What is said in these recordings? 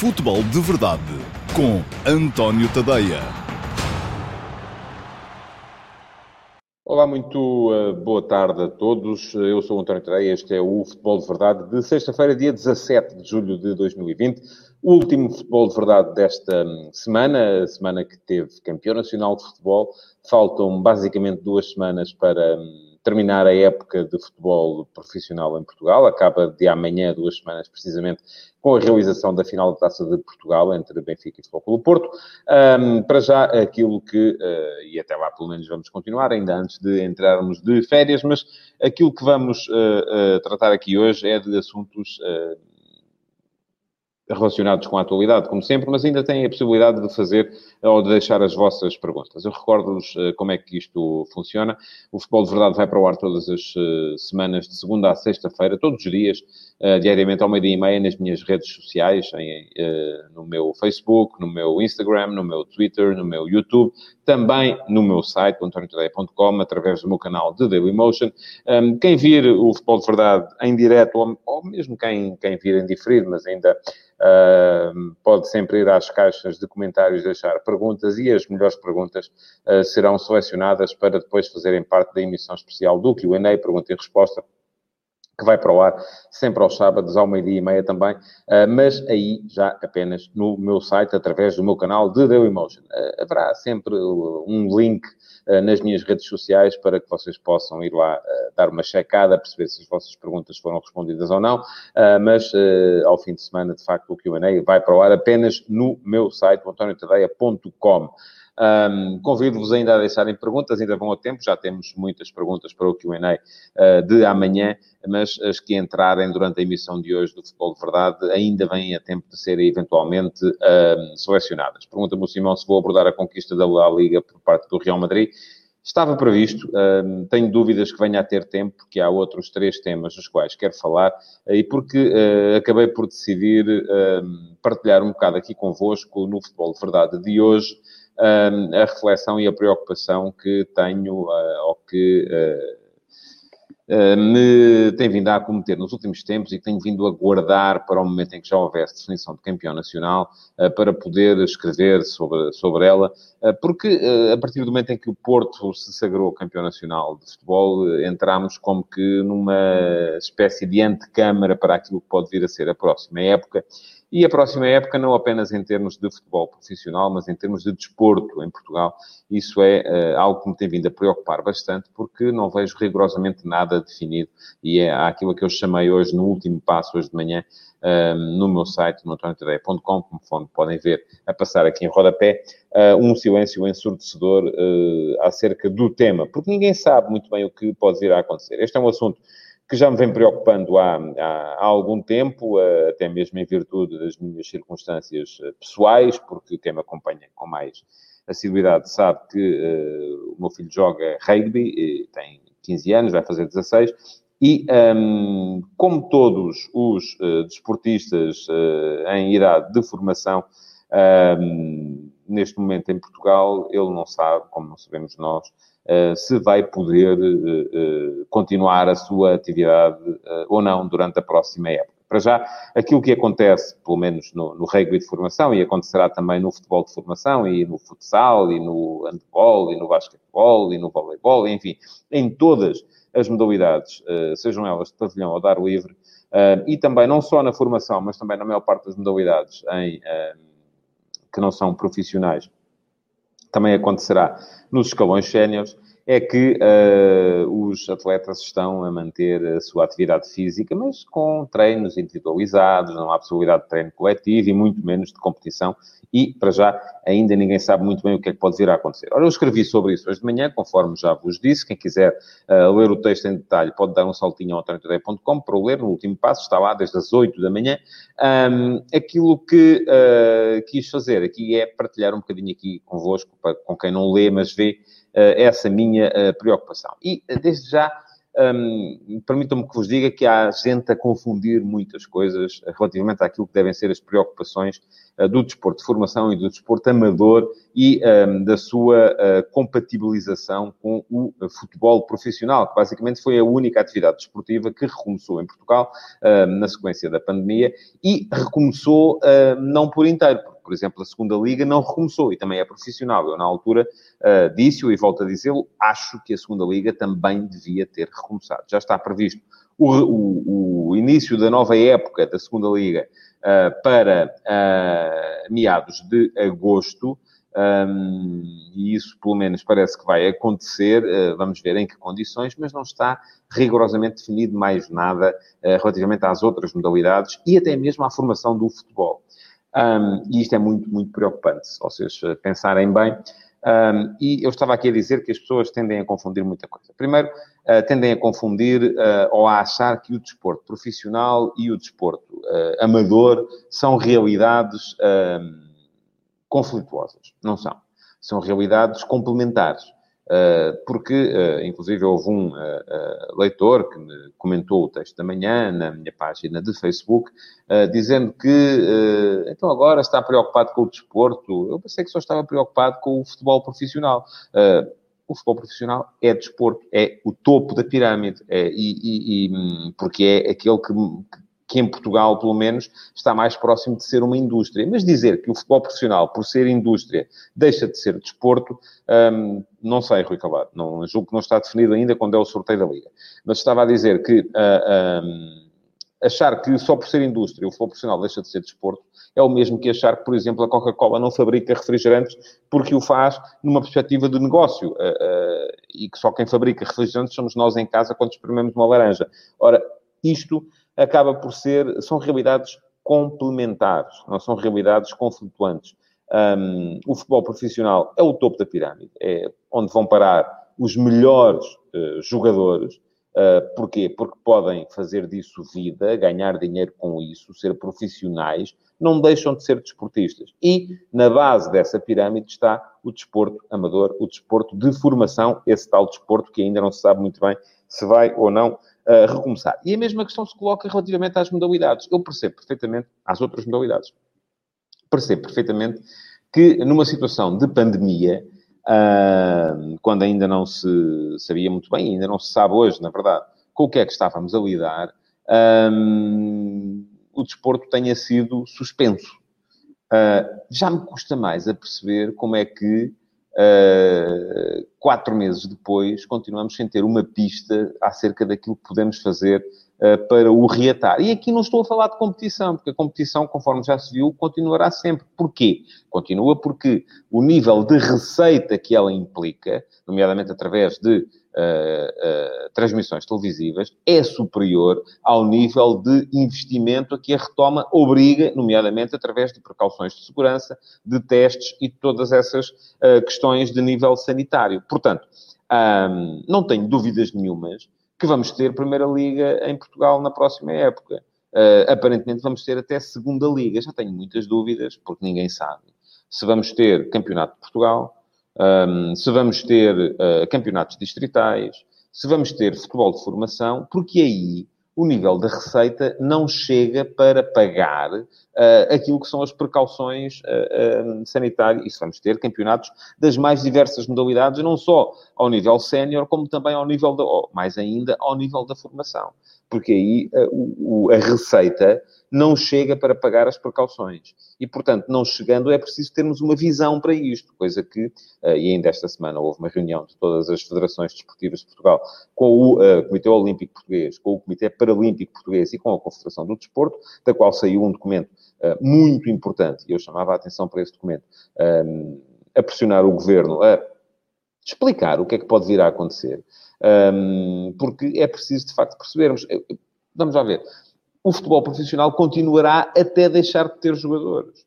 Futebol de Verdade com António Tadeia. Olá, muito uh, boa tarde a todos. Eu sou António Tadeia, este é o Futebol de Verdade de sexta-feira, dia 17 de julho de 2020. O último Futebol de Verdade desta hum, semana, a semana que teve campeão nacional de futebol. Faltam basicamente duas semanas para hum, terminar a época de futebol profissional em Portugal. Acaba de amanhã, duas semanas precisamente, com a realização da final da Taça de Portugal entre Benfica e Futebol Clube Porto. Um, para já, aquilo que, uh, e até lá pelo menos vamos continuar, ainda antes de entrarmos de férias, mas aquilo que vamos uh, uh, tratar aqui hoje é de assuntos relacionados com a atualidade, como sempre, mas ainda têm a possibilidade de fazer ou de deixar as vossas perguntas. Eu recordo-vos uh, como é que isto funciona. O Futebol de Verdade vai para o ar todas as uh, semanas, de segunda a sexta-feira, todos os dias, uh, diariamente ao meio-dia e meia, nas minhas redes sociais, em, no meu Facebook, no meu Instagram, no meu Twitter, no meu YouTube, também no meu site, antoniotadeia.com, através do meu canal de Dailymotion. Um, quem vir o Futebol de Verdade em direto, ou, ou mesmo quem, quem vir em diferido, mas ainda Uh, pode sempre ir às caixas de comentários deixar perguntas e as melhores perguntas uh, serão selecionadas para depois fazerem parte da emissão especial do Q&A, pergunta e resposta, que vai para o ar sempre aos sábados, ao meio-dia e meia também, uh, mas aí já apenas no meu site, através do meu canal de Dailymotion. Uh, haverá sempre um link nas minhas redes sociais para que vocês possam ir lá dar uma checada, perceber se as vossas perguntas foram respondidas ou não, mas ao fim de semana, de facto, o Q&A vai para o ar apenas no meu site, antoniotadeia.com. Um, Convido-vos ainda a deixarem perguntas, ainda vão a tempo, já temos muitas perguntas para o QA uh, de amanhã, mas as que entrarem durante a emissão de hoje do Futebol de Verdade ainda vêm a tempo de serem eventualmente uh, selecionadas. Pergunta-me o Simão se vou abordar a conquista da Liga por parte do Real Madrid. Estava previsto, uh, tenho dúvidas que venha a ter tempo, porque há outros três temas dos quais quero falar, uh, e porque uh, acabei por decidir partilhar um bocado aqui convosco no Futebol de Verdade de hoje a reflexão e a preocupação que tenho uh, ou que uh, me tem vindo a acometer nos últimos tempos e que tenho vindo a guardar para o momento em que já houvesse definição de campeão nacional para poder escrever sobre, sobre ela, porque a partir do momento em que o Porto se sagrou campeão nacional de futebol, entramos como que numa espécie de antecâmara para aquilo que pode vir a ser a próxima época e a próxima época, não apenas em termos de futebol profissional, mas em termos de desporto em Portugal. Isso é uh, algo que me tem vindo a preocupar bastante, porque não vejo rigorosamente nada definido. E é aquilo que eu chamei hoje, no último passo, hoje de manhã, uh, no meu site, no antoniotadeia.com, como podem ver a passar aqui em rodapé, uh, um silêncio ensurdecedor acerca do tema, porque ninguém sabe muito bem o que pode vir a acontecer. Este é um assunto que já me vem preocupando há, há, há, algum tempo, eh, até mesmo em virtude das minhas circunstâncias eh, pessoais, porque quem me acompanha com mais assiduidade sabe que uh, o meu filho joga rugby, tem 15 anos, vai fazer 16, e um, ehm, como todos os uh, desportistas uh, em idade de formação, um, ehm, neste momento em Portugal, ele não sabe, como não sabemos nós, se vai poder eh, eh, continuar a sua atividade ou não durante a próxima época. Para já, aquilo que acontece, pelo menos no, no rugby de formação, e acontecerá também no futebol de formação, e no futsal, e no handball, e no basquetebol, e no voleibol, enfim, em todas as modalidades, sejam elas de pavilhão ou dar livre, e também não só na formação, mas também na maior parte das modalidades em, que não são profissionais, também acontecerá nos escalões séniores, é que uh, os atletas estão a manter a sua atividade física, mas com treinos individualizados, não há possibilidade de treino coletivo e muito menos de competição. E, para já, ainda ninguém sabe muito bem o que é que pode vir a acontecer. Ora, eu escrevi sobre isso hoje de manhã, conforme já vos disse. Quem quiser uh, ler o texto em detalhe pode dar um saltinho ao treinador.com para o ler. No último passo, está lá desde as 8 da manhã. Um, aquilo que uh, quis fazer aqui é partilhar um bocadinho aqui convosco, para, com quem não lê, mas vê, essa minha uh, preocupação. E, desde já, um, permitam-me que vos diga que há gente a confundir muitas coisas relativamente àquilo que devem ser as preocupações uh, do desporto de formação e do desporto amador e um, da sua uh, compatibilização com o uh, futebol profissional, que basicamente foi a única atividade desportiva que recomeçou em Portugal na sequência da pandemia e recomeçou não por inteiro, por exemplo, a segunda liga não recomeçou e também é profissional. Eu, na altura, uh, disse-o e volto a dizê-lo, acho que a segunda liga também devia ter recomeçado. Já está previsto o, o, o início da nova época da segunda liga uh, para uh, meados de agosto. Um, e isso, pelo menos, parece que vai acontecer. Uh, vamos ver em que condições, mas não está rigorosamente definido mais nada uh, relativamente às outras modalidades e até mesmo à formação do futebol. Um, e isto é muito, muito preocupante, se vocês eh, pensarem bem. Um, e eu estava aqui a dizer que as pessoas tendem a confundir muita coisa. Primeiro, uh, tendem a confundir uh, ou a achar que o desporto profissional e o desporto uh, amador são realidades conflituosas. Não são. São realidades complementares. Eh, porque, eh, inclusive, houve um eh, leitor que me comentou o texto da manhã na minha página de Facebook, dizendo que, então agora está preocupado com o desporto. Eu pensei que só estava preocupado com o futebol profissional o futebol profissional é desporto, é o topo da pirâmide, é, e, e, e, hum, porque é aquele que, que em Portugal, pelo menos, está mais próximo de ser uma indústria. Mas dizer que o futebol profissional, por ser indústria, deixa de ser desporto, hum, não sei, Rui Calado. Não, julgo que não está definido ainda quando é o sorteio da Liga. Mas estava a dizer que uh, achar que só por ser indústria o futebol profissional deixa de ser desporto é o mesmo que achar que, por exemplo, a Coca-Cola não fabrica refrigerantes porque o faz numa perspectiva de negócio. Uh, uh, e que só quem fabrica refrigerantes somos nós em casa quando experimentamos uma laranja. Ora, isto acaba por ser, são realidades complementares, não são realidades conflituantes. Um, o futebol profissional é o topo da pirâmide, é onde vão parar os melhores uh, jogadores. Uh, porquê? Porque podem fazer disso vida, ganhar dinheiro com isso, ser profissionais, não deixam de ser desportistas. E na base dessa pirâmide está o desporto amador, o desporto de formação, esse tal desporto que ainda não se sabe muito bem se vai ou não uh, recomeçar. E a mesma questão se coloca relativamente às modalidades. Eu percebo perfeitamente, às outras modalidades, percebo perfeitamente que numa situação de pandemia, uh, quando ainda não se sabia muito bem, ainda não se sabe hoje, na verdade, com o que é que estávamos a lidar, um, o desporto tenha sido suspenso. Uh, já me custa mais a perceber como é que Uh, quatro meses depois, continuamos sem ter uma pista acerca daquilo que podemos fazer para o reatar. E aqui não estou a falar de competição, porque a competição, conforme já se viu, continuará sempre. Porquê? Continua porque o nível de receita que ela implica, nomeadamente através de uh, uh, transmissões televisivas é superior ao nível de investimento a que a retoma obriga, nomeadamente através de precauções de segurança, de testes e de todas essas uh, questões de nível sanitário. Portanto, um, não tenho dúvidas nenhumas que vamos ter Primeira Liga em Portugal na próxima época. Uh, aparentemente vamos ter até Segunda Liga. Já tenho muitas dúvidas, porque ninguém sabe se vamos ter Campeonato de Portugal, um, se vamos ter uh, campeonatos distritais, se vamos ter futebol de formação, porque aí o nível da receita não chega para pagar uh, aquilo que são as precauções uh, uh, sanitárias. Se vamos ter campeonatos das mais diversas modalidades, não só ao nível sénior, como também ao nível da, mais ainda, ao nível da formação. Porque aí o, o, a receita não chega para pagar as precauções. E, portanto, não chegando, é preciso termos uma visão para isto, coisa que, eh, e ainda esta semana houve uma reunião de todas as federações desportivas de Portugal com o uh, Comitê Olímpico Português, com o Comitê Paralímpico Português e com a Confederação do Desporto, da qual saiu um documento uh, muito importante, e eu chamava a atenção para esse documento, um, a pressionar o Governo a explicar o que é que pode vir a acontecer. Um, porque é preciso, de facto, percebermos. Vamos lá ver o futebol profissional continuará até deixar de ter jogadores.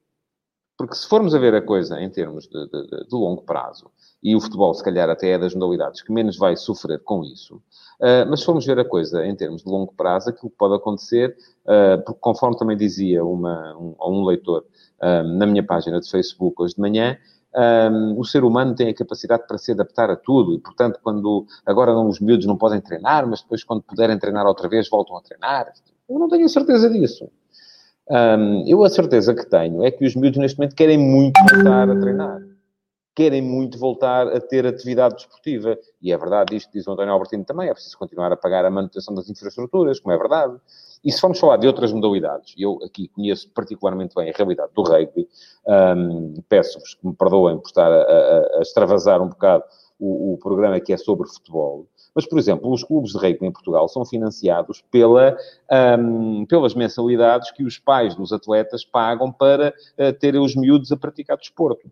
Porque se formos a ver a coisa em termos de, de, de, longo prazo, e o futebol, se calhar, até é das modalidades que menos vai sofrer com isso, uh, mas se formos ver a coisa em termos de longo prazo, aquilo que pode acontecer, uh, porque conforme também dizia uma, um, um leitor uh, na minha página de Facebook hoje de manhã, um, o ser humano tem a capacidade para se adaptar a tudo e, portanto, quando agora os miúdos não podem treinar, mas depois, quando puderem treinar outra vez, voltam a treinar. Eu não tenho a certeza disso. Um, eu a certeza que tenho é que os miúdos neste momento querem muito voltar a treinar. Querem muito voltar a ter atividade desportiva. E é verdade, isto diz o António Albertino também, é preciso continuar a pagar a manutenção das infraestruturas, como é verdade. E se formos falar de outras modalidades, eu aqui conheço particularmente bem a realidade do rugby, um, peço-vos que me perdoem por estar a, a, a extravasar um bocado o, o, programa que é sobre futebol, mas, por exemplo, os clubes de rugby em Portugal são financiados pela, um, pelas mensalidades que os pais dos atletas pagam para uh, terem os miúdos a praticar desporto.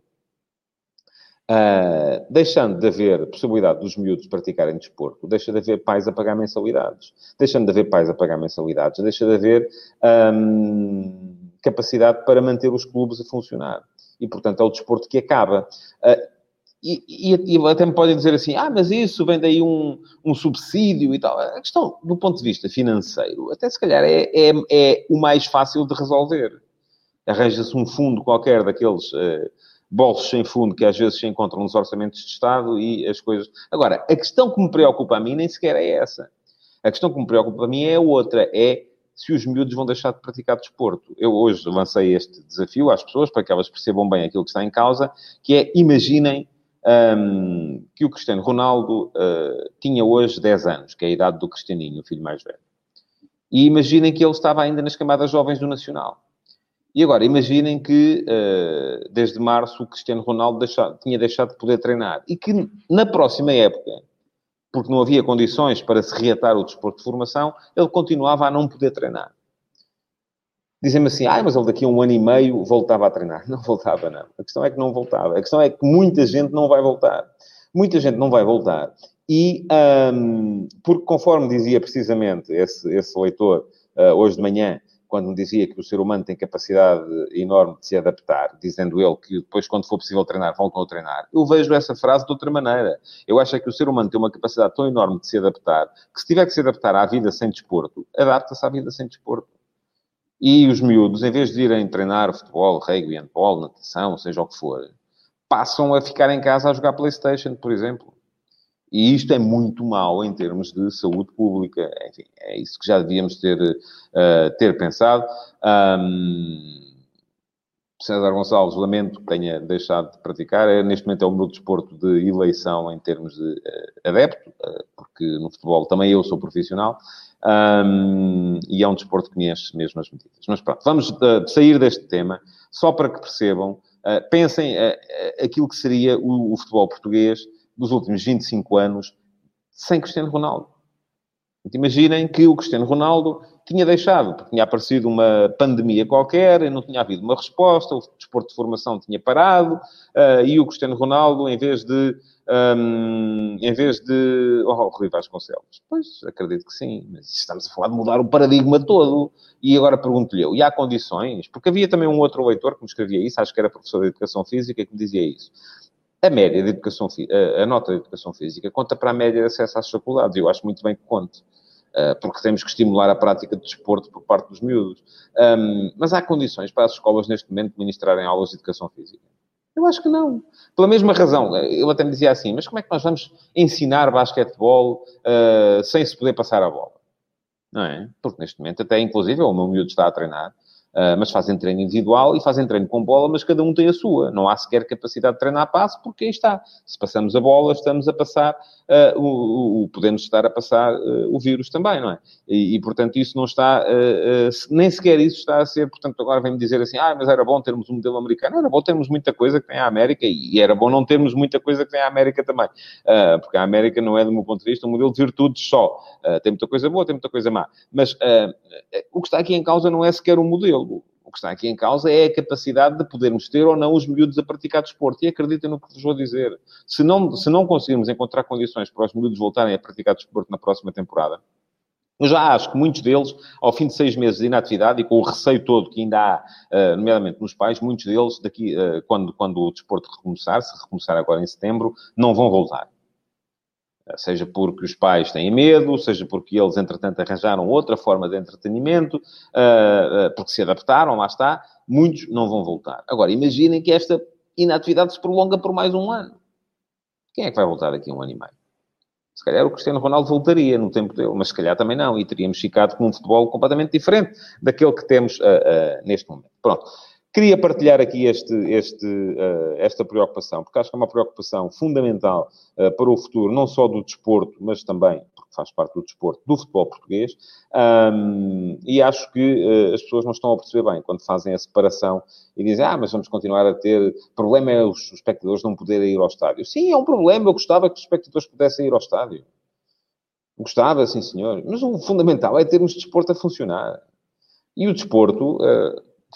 Uh, deixando de haver possibilidade dos miúdos praticarem desporto, deixa de haver pais a pagar mensalidades. Deixando de haver pais a pagar mensalidades, deixa de haver um, capacidade para manter os clubes a funcionar. E, portanto, é o desporto que acaba. Uh, e, e, e, até me podem dizer assim, ah, mas isso vem daí um, um subsídio e tal. A questão, do ponto de vista financeiro, até se calhar é, é, é o mais fácil de resolver. Arranja-se um fundo qualquer daqueles... Uh, bolsos sem fundo que às vezes se encontram nos orçamentos de Estado e as coisas. Agora, a questão que me preocupa a mim nem sequer é essa. A questão que me preocupa a mim é outra, é se os miúdos vão deixar de praticar desporto. Eu hoje lancei este desafio às pessoas para que elas percebam bem aquilo que está em causa, que é, imaginem um, que o Cristiano Ronaldo uh, tinha hoje 10 anos, que é a idade do Cristianinho, o filho mais velho. E imaginem que ele estava ainda nas camadas jovens do Nacional. E agora, imaginem que uh, desde março o Cristiano Ronaldo deixa, tinha deixado de poder treinar e que na próxima época, porque não havia condições para se reatar o desporto de formação, ele continuava a não poder treinar. Dizem-me assim, ah, mas ele daqui a um ano e meio voltava a treinar. Não voltava, não. A questão é que não voltava. A questão é que muita gente não vai voltar. Muita gente não vai voltar. E, um, porque conforme dizia precisamente esse, esse leitor uh, hoje de manhã, quando me dizia que o ser humano tem capacidade enorme de se adaptar, dizendo ele que depois, quando for possível treinar, voltam a treinar, eu vejo essa frase de outra maneira. Eu acho é que o ser humano tem uma capacidade tão enorme de se adaptar, que se tiver que se adaptar à vida sem desporto, adapta-se à vida sem desporto. E os miúdos, em vez de irem treinar futebol, rugby, handball, natação, seja o que for, passam a ficar em casa a jogar Playstation, por exemplo. E isto é muito mau em termos de saúde pública. Enfim, é isso que já devíamos ter, uh, ter pensado. Um, César Gonçalves, lamento que tenha deixado de praticar. É, neste momento é o meu desporto de eleição em termos de uh, adepto, uh, porque no futebol também eu sou profissional. Um, e é um desporto que me enche mesmo as medidas. Mas pronto, vamos sair deste tema, só para que percebam, pensem aquilo que seria o, o futebol português dos últimos 25 anos sem Cristiano Ronaldo. Imaginem que o Cristiano Ronaldo tinha deixado, porque tinha aparecido uma pandemia qualquer, não tinha havido uma resposta, o desporto de formação tinha parado, uh, e o Cristiano Ronaldo, em vez de... Um, em vez de... Oh, Rui Vasconcelos. Pois, acredito que sim, mas estamos a falar de mudar o paradigma todo. E agora pergunto-lhe eu, e há condições? Porque havia também um outro leitor que me escrevia isso, acho que era professor de Educação Física, que me dizia isso a média de educação, a nota de educação física conta para a média de acesso às faculdades. Eu acho muito bem que conte. Eh, porque temos que estimular a prática de desporto por parte dos miúdos. mas há condições para as escolas, neste momento, ministrarem aulas de educação física? Eu acho que não. Pela mesma razão, ele até me dizia assim, mas como é que nós vamos ensinar basquetebol uh, sem se poder passar a bola? Não é? Porque neste momento, até inclusive, o meu miúdo está a treinar, Uh, mas fazem treino individual e fazem treino com bola, mas cada um tem a sua. Não há sequer capacidade de treinar a passe, porque aí está. Se passamos a bola, estamos a passar, uh, o, o, podemos estar a passar uh, o vírus também, não é? E, e portanto, isso não está, nem sequer isso está a ser, portanto, agora vem-me dizer assim, ah, mas era bom termos um modelo americano. Era bom termos muita coisa que tem a América e era bom não termos muita coisa que tem a América também. porque a América não é, do meu ponto de vista, um modelo de virtudes só. tem muita coisa boa, tem muita coisa má. Mas o que está aqui em causa não é sequer um modelo o que está aqui em causa é a capacidade de podermos ter ou não os miúdos a praticar desporto. E acreditem no que vos vou dizer. Se não, se não conseguirmos encontrar condições para os miúdos voltarem a praticar desporto na próxima temporada, eu já acho que muitos deles, ao fim de seis meses de inatividade e com o receio todo que ainda há, uh, nomeadamente nos pais, muitos deles, daqui, uh, quando, quando o desporto recomeçar, se recomeçar agora em setembro, não vão voltar. Seja porque os pais têm medo, seja porque eles, entretanto, arranjaram outra forma de entretenimento, ah, ah, porque se adaptaram, lá está, muitos não vão voltar. Agora, imaginem que esta inatividade se prolonga por mais um ano. Quem é que vai voltar daqui a um ano e meio? Se calhar o Cristiano Ronaldo voltaria no tempo dele, mas se calhar também não, e teríamos ficado com um futebol completamente diferente daquele que temos uh, uh, neste momento. Pronto. Queria partilhar aqui este, este, uh, esta preocupação, porque acho que é uma preocupação fundamental uh, para o futuro, não só do desporto, mas também, porque faz parte do desporto, do futebol português. Um, e acho que uh, as pessoas não estão a perceber bem quando fazem a separação e dizem, ah, mas vamos continuar a ter. O problema é os espectadores não poderem ir ao estádio. Sim, é um problema. Eu gostava que os espectadores pudessem ir ao estádio. Gostava, sim, senhor. Mas o fundamental é termos desporto a funcionar. E o desporto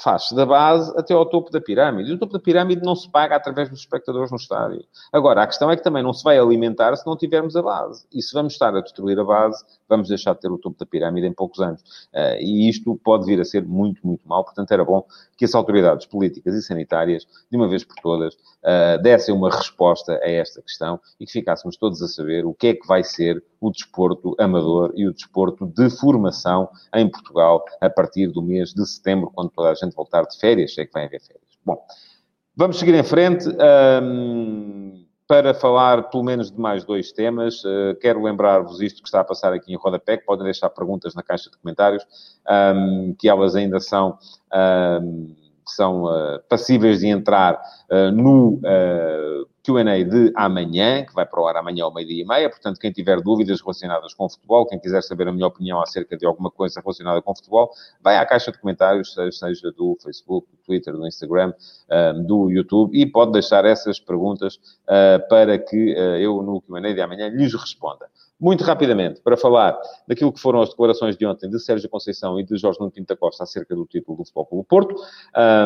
faz-se da base até ao topo da pirâmide. E o topo da pirâmide não se paga através dos espectadores no estádio. Agora, a questão é que também não se vai alimentar se não tivermos a base. E se vamos estar a destruir a base, vamos deixar de ter o topo da pirâmide em poucos anos. Uh, e isto pode vir a ser muito, muito mal. Portanto, era bom que as autoridades políticas e sanitárias, de uma vez por todas, uh, dessem uma resposta a esta questão e que ficássemos todos a saber o que é que vai ser o desporto amador e o desporto de formação em Portugal a partir do mês de setembro, quando toda a gente voltar de férias, é que vai haver férias. Bom, vamos seguir em frente. Um, para falar pelo menos de mais dois temas, uh, quero lembrar-vos isto que está a passar aqui em rodapé, que podem deixar perguntas na caixa de comentários, um, que elas ainda são, um, são uh, passíveis de entrar uh, no Q&A de amanhã, que vai para o ar amanhã ao meio-dia e meia. Portanto, quem tiver dúvidas relacionadas com futebol, quem quiser saber a minha opinião acerca de alguma coisa relacionada com futebol, vai à caixa de comentários, seja do Facebook, do Twitter, do Instagram, do YouTube, e pode deixar essas perguntas ah, para que ah, eu, no Q&A de amanhã, lhes responda. Muito rapidamente, para falar daquilo que foram as declarações de ontem de Sérgio Conceição e de Jorge Nuno Pinto da Costa acerca do título do Futebol Clube Porto,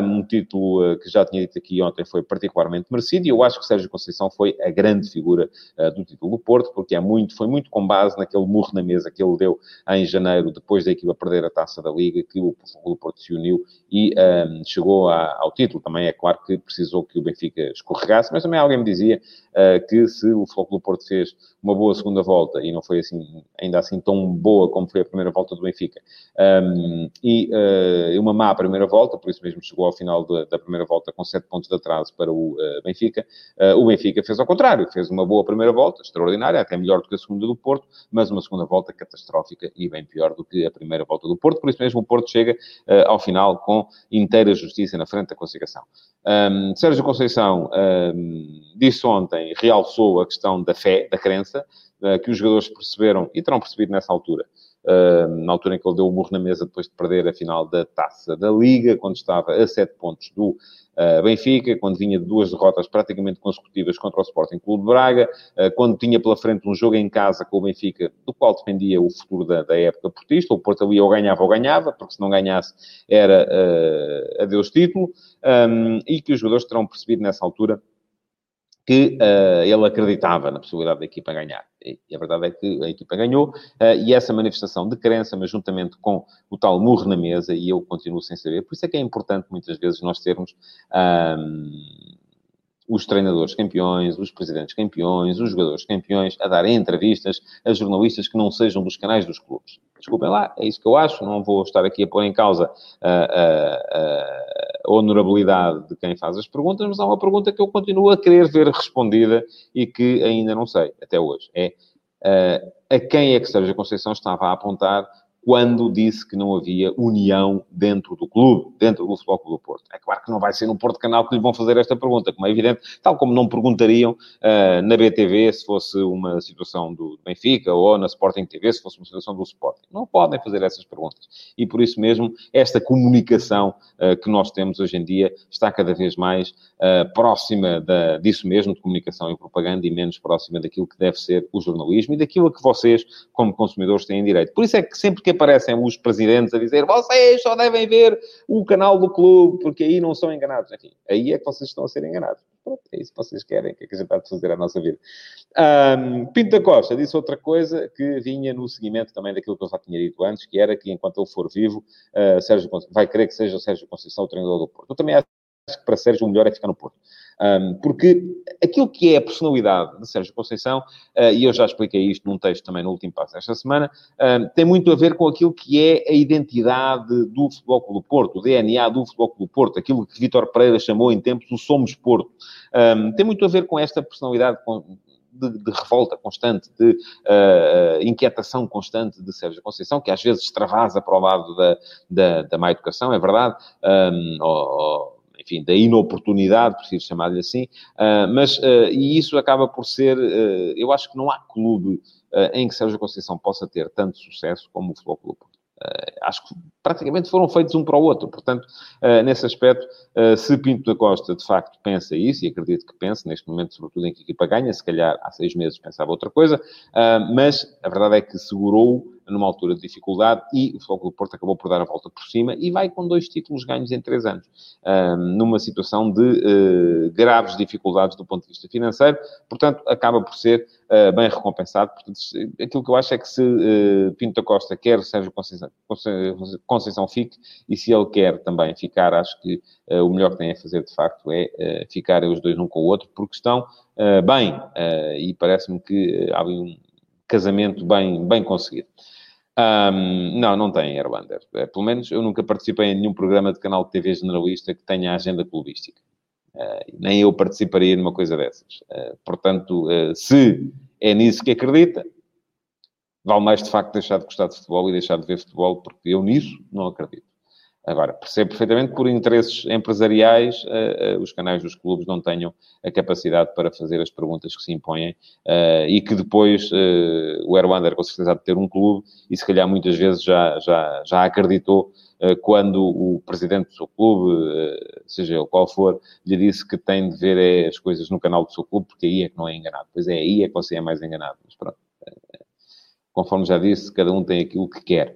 um título uh, que já tinha dito aqui ontem foi particularmente merecido e eu acho que Sérgio Conceição foi a grande figura uh, do título do Porto, porque é muito, foi muito com base naquele murro na mesa que ele deu em janeiro, depois da equipa perder a taça da Liga, que o Porto se uniu e um, chegou a, ao título. Também é claro que precisou que o Benfica escorregasse, mas também alguém me dizia uh, que se o Futebol Porto fez uma boa segunda volta e não foi assim, ainda assim tão boa como foi a primeira volta do Benfica. Um, e uh, uma má primeira volta, por isso mesmo chegou ao final de, da primeira volta com sete pontos de atraso para o uh, Benfica. Uh, o Benfica fez ao contrário, fez uma boa primeira volta, extraordinária, até melhor do que a segunda do Porto, mas uma segunda volta catastrófica e bem pior do que a primeira volta do Porto. Por isso mesmo o Porto chega ao final com inteira justiça na frente da classificação. Um, Sérgio Conceição um, disse ontem, realçou a questão da fé, da crença, eh, que os jogadores perceberam e terão percebido nessa altura. Na altura em que ele deu o burro na mesa depois de perder a final da Taça da Liga, quando estava a sete pontos do uh, Benfica, quando vinha de duas derrotas praticamente consecutivas contra o Sporting Clube de Braga, uh, quando tinha pela frente um jogo em casa com o Benfica, do qual dependia o futuro da, da época portista, o Porto ali ou ganhava ou ganhava, porque se não ganhasse era uh, adeus título, um, e que os jogadores terão percebido nessa altura que uh, ele acreditava na possibilidade da equipa ganhar. E, a verdade é que a equipa ganhou, uh, e essa manifestação de crença, mas juntamente com o tal murro na mesa, e eu continuo sem saber, por isso é que é importante muitas vezes nós termos os treinadores campeões, os presidentes campeões, os jogadores campeões a darem entrevistas a jornalistas que não sejam dos canais dos clubes. Desculpem lá, é isso que eu acho, não vou estar aqui a pôr em causa a, a, a honorabilidade de quem faz as perguntas, mas há uma pergunta que eu continuo a querer ver respondida e que ainda não sei, até hoje. É a quem é que Sérgio Conceição estava a apontar quando disse que não havia união dentro do clube, dentro do Futebol Clube do Porto. É claro que não vai ser no Porto Canal que lhe vão fazer esta pergunta, como é evidente, tal como não perguntariam uh, na BTV se fosse uma situação do Benfica ou na Sporting TV se fosse uma situação do Sporting. Não podem fazer essas perguntas. E por isso mesmo, esta comunicação uh, que nós temos hoje em dia está cada vez mais uh, próxima da, disso mesmo, de comunicação e propaganda, e menos próxima daquilo que deve ser o jornalismo e daquilo a que vocês, como consumidores, têm direito. Por isso é que sempre que que aparecem os presidentes a dizer vocês só devem ver o canal do clube, porque aí não são enganados. Enfim, aí é que vocês estão a ser enganados. Pronto, é isso que vocês querem, que é que a gente está a fazer a nossa vida. Um, Pinto da Costa disse outra coisa que vinha no seguimento também daquilo que eu já tinha dito antes, que era que enquanto ele for vivo, uh, Sérgio vai querer que seja o Sérgio Conceição o treinador do Porto. Eu também acho que para Sérgio o melhor é ficar no Porto. Um, porque aquilo que é a personalidade de Sérgio Conceição, uh, e eu já expliquei isto num texto também no último passo esta semana, tem muito a ver com aquilo que é a identidade do Futebol Clube do Porto, o DNA do Futebol Clube Porto, aquilo que Vítor Pereira chamou em tempos o Somos Porto. Um, tem muito a ver com esta personalidade de, de, revolta constante, de uh, inquietação constante de Sérgio Conceição, que às vezes extravasa para o lado da, da, da má educação, é verdade, um, ou, enfim, da inoportunidade, preciso chamar-lhe assim, uh, mas, uh, e isso acaba por ser, uh, eu acho que não há clube em que Sérgio Conceição possa ter tanto sucesso como o Futebol Clube acho que praticamente foram feitos um para o outro. Portanto, nesse aspecto, se Pinto da Costa de facto pensa isso, e acredito que pense, neste momento, sobretudo em que a equipa ganha, se calhar há seis meses pensava outra coisa, mas a verdade é que segurou numa altura de dificuldade e o Futebol Clube Porto acabou por dar a volta por cima e vai com dois títulos ganhos em três anos, numa situação de graves dificuldades do ponto de vista financeiro, portanto, acaba por ser uh, bem recompensado. Portanto, aquilo que eu acho é que se uh, Pinto da Costa quer Sérgio Conceição, Conceição fique, e se ele quer também ficar, acho que uh, o melhor que tem a fazer, de facto, é ficar os dois um com o outro, porque estão bem, e parece-me que há um casamento bem, bem conseguido. Um, não, não tem Airlander. Pelo menos eu nunca participei em nenhum programa de canal de TV generalista que tenha agenda clubística. Uh, nem eu participaria numa coisa dessas. Uh, portanto, uh, se é nisso que acredita, vale mais de facto deixar de gostar de futebol e deixar de ver futebol, porque eu nisso não acredito. Agora, percebo perfeitamente por interesses empresariais os canais dos clubes não tenham a capacidade para fazer as perguntas que se impõem e que depois o Erwander com certeza de ter um clube e se calhar muitas vezes já, já, já acreditou quando o presidente do seu clube, seja ele qual for, lhe disse que tem de ver as coisas no canal do seu clube, porque aí é que não é enganado. Pois é, aí é que você é mais enganado. Mas pronto. Conforme já disse, cada um tem aquilo que quer.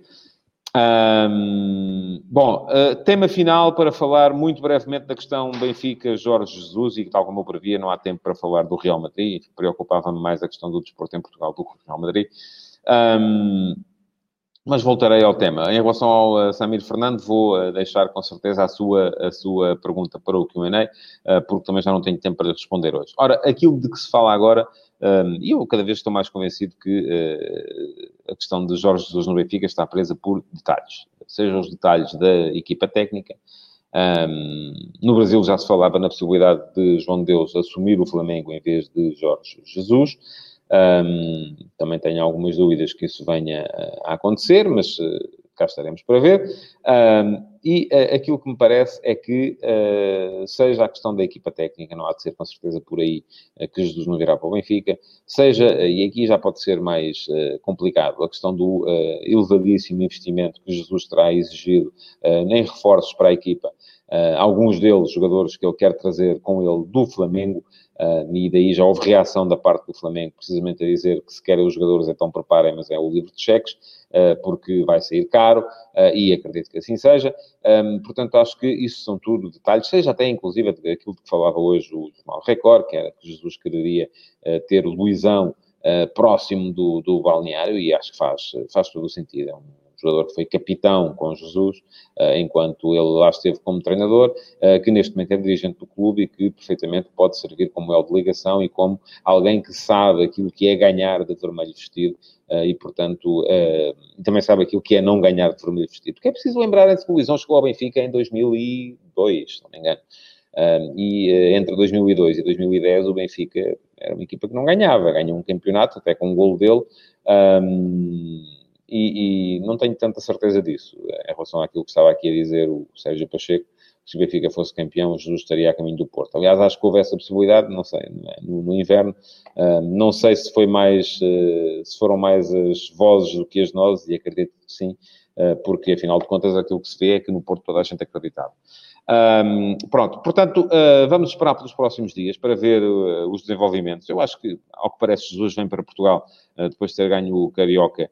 Bom, uh, tema final para falar muito brevemente da questão Benfica-Jorge Jesus, e tal como eu previa, não há tempo para falar do Real Madrid, preocupava-me mais a questão do desporto em Portugal do que o Real Madrid. Mas voltarei ao tema. Em relação ao uh, Samir Fernando, vou uh, deixar com certeza a sua, a sua pergunta para o QA, porque também já não tenho tempo para responder hoje. Ora, aquilo de que se fala agora, e eu cada vez estou mais convencido que a questão de Jorge Jesus no Benfica está presa por detalhes, sejam os detalhes da equipa técnica. No Brasil já se falava na possibilidade de João Deus assumir o Flamengo em vez de Jorge Jesus. Também tenho algumas dúvidas que isso venha a acontecer, mas uh, cá estaremos para ver. Um, e uh, aquilo que me parece é que, uh, seja a questão da equipa técnica, não há de ser com certeza por aí que Jesus não virá para o Benfica, seja, e aqui já pode ser mais complicado, a questão do elevadíssimo investimento que Jesus terá exigido em reforços para a equipa. alguns deles, jogadores que ele quer trazer com ele do Flamengo, Uh, e daí já houve reação da parte do Flamengo, precisamente a dizer que se querem os jogadores, então preparem, mas é o livro de cheques, uh, porque vai sair caro, uh, e acredito que assim seja. Um, portanto, acho que isso são tudo detalhes, seja até inclusive aquilo que falava hoje o Jornal Record, que era que Jesus quereria ter o Luizão próximo do, do balneário, e acho que faz, faz todo o sentido. É um jogador que foi capitão com Jesus, uh, enquanto ele lá esteve como treinador, uh, que neste momento é dirigente do clube e que perfeitamente pode servir como elo de ligação e como alguém que sabe aquilo que é ganhar de vermelho vestido uh, e, portanto, também sabe aquilo que é não ganhar de vermelho vestido. Porque é preciso lembrar que o Luizão chegou ao Benfica em 2002, se não me engano. e entre 2002 e 2010 o Benfica era uma equipa que não ganhava, ganhou um campeonato até com um golo dele. Um, e, e, não tenho tanta certeza disso. Em relação àquilo que estava aqui a dizer o Sérgio Pacheco, se o Benfica fosse campeão, Jesus estaria a caminho do Porto. Aliás, acho que houve essa possibilidade, não sei, é? no, no, inverno. Uh, não sei se foi mais, uh, se foram mais as vozes do que as nozes, e acredito que sim, uh, porque afinal de contas aquilo que se vê é que no Porto toda a gente acreditava. Um, pronto, portanto, uh, vamos esperar pelos próximos dias para ver uh, os desenvolvimentos. Eu acho que, ao que parece, Jesus vem para Portugal uh, depois de ter ganho o Carioca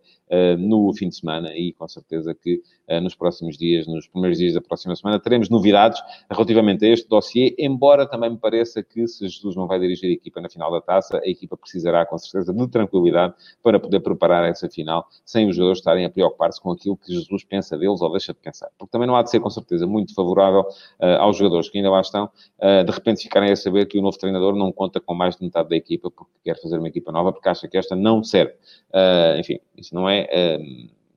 no fim de semana e com certeza que nos próximos dias, nos primeiros dias da próxima semana, teremos novidades relativamente a este dossiê, embora também me pareça que se Jesus não vai dirigir a equipa na final da taça, a equipa precisará com certeza de tranquilidade para poder preparar essa final sem os jogadores estarem a preocupar-se com aquilo que Jesus pensa deles ou deixa de pensar. Porque também não há de ser com certeza muito favorável aos jogadores que ainda lá estão, de repente ficarem a saber que o novo treinador não conta com mais de metade da equipa porque quer fazer uma equipa nova, porque acha que esta não serve. enfim, isso não é.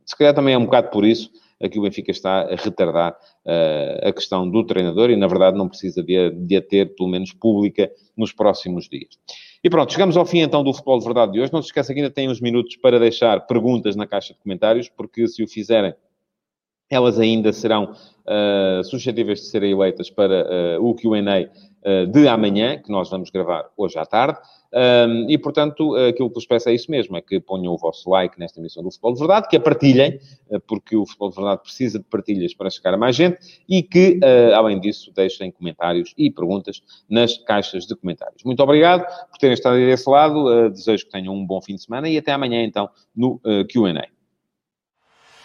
se calhar também é um bocado por isso que o Benfica está a retardar uh, a questão do treinador e, na verdade, não precisa de, de a ter, pelo menos pública, nos próximos dias. E pronto, chegamos ao fim então do Futebol de Verdade de hoje. Não se esqueça que ainda tem uns minutos para deixar perguntas na caixa de comentários, porque se o fizerem, elas ainda serão uh, suscetíveis de serem eleitas para uh, o QA uh, de amanhã, que nós vamos gravar hoje à tarde. Um, e, portanto, aquilo que vos peço é isso mesmo, é que ponham o vosso like nesta emissão do Futebol de Verdade, que a partilhem, porque o Futebol de Verdade precisa de partilhas para chegar a mais gente, e que, uh, além disso, deixem comentários e perguntas nas caixas de comentários. Muito obrigado por terem estado desse lado, uh, desejo que tenham um bom fim de semana e até amanhã, então, no uh, Q&A.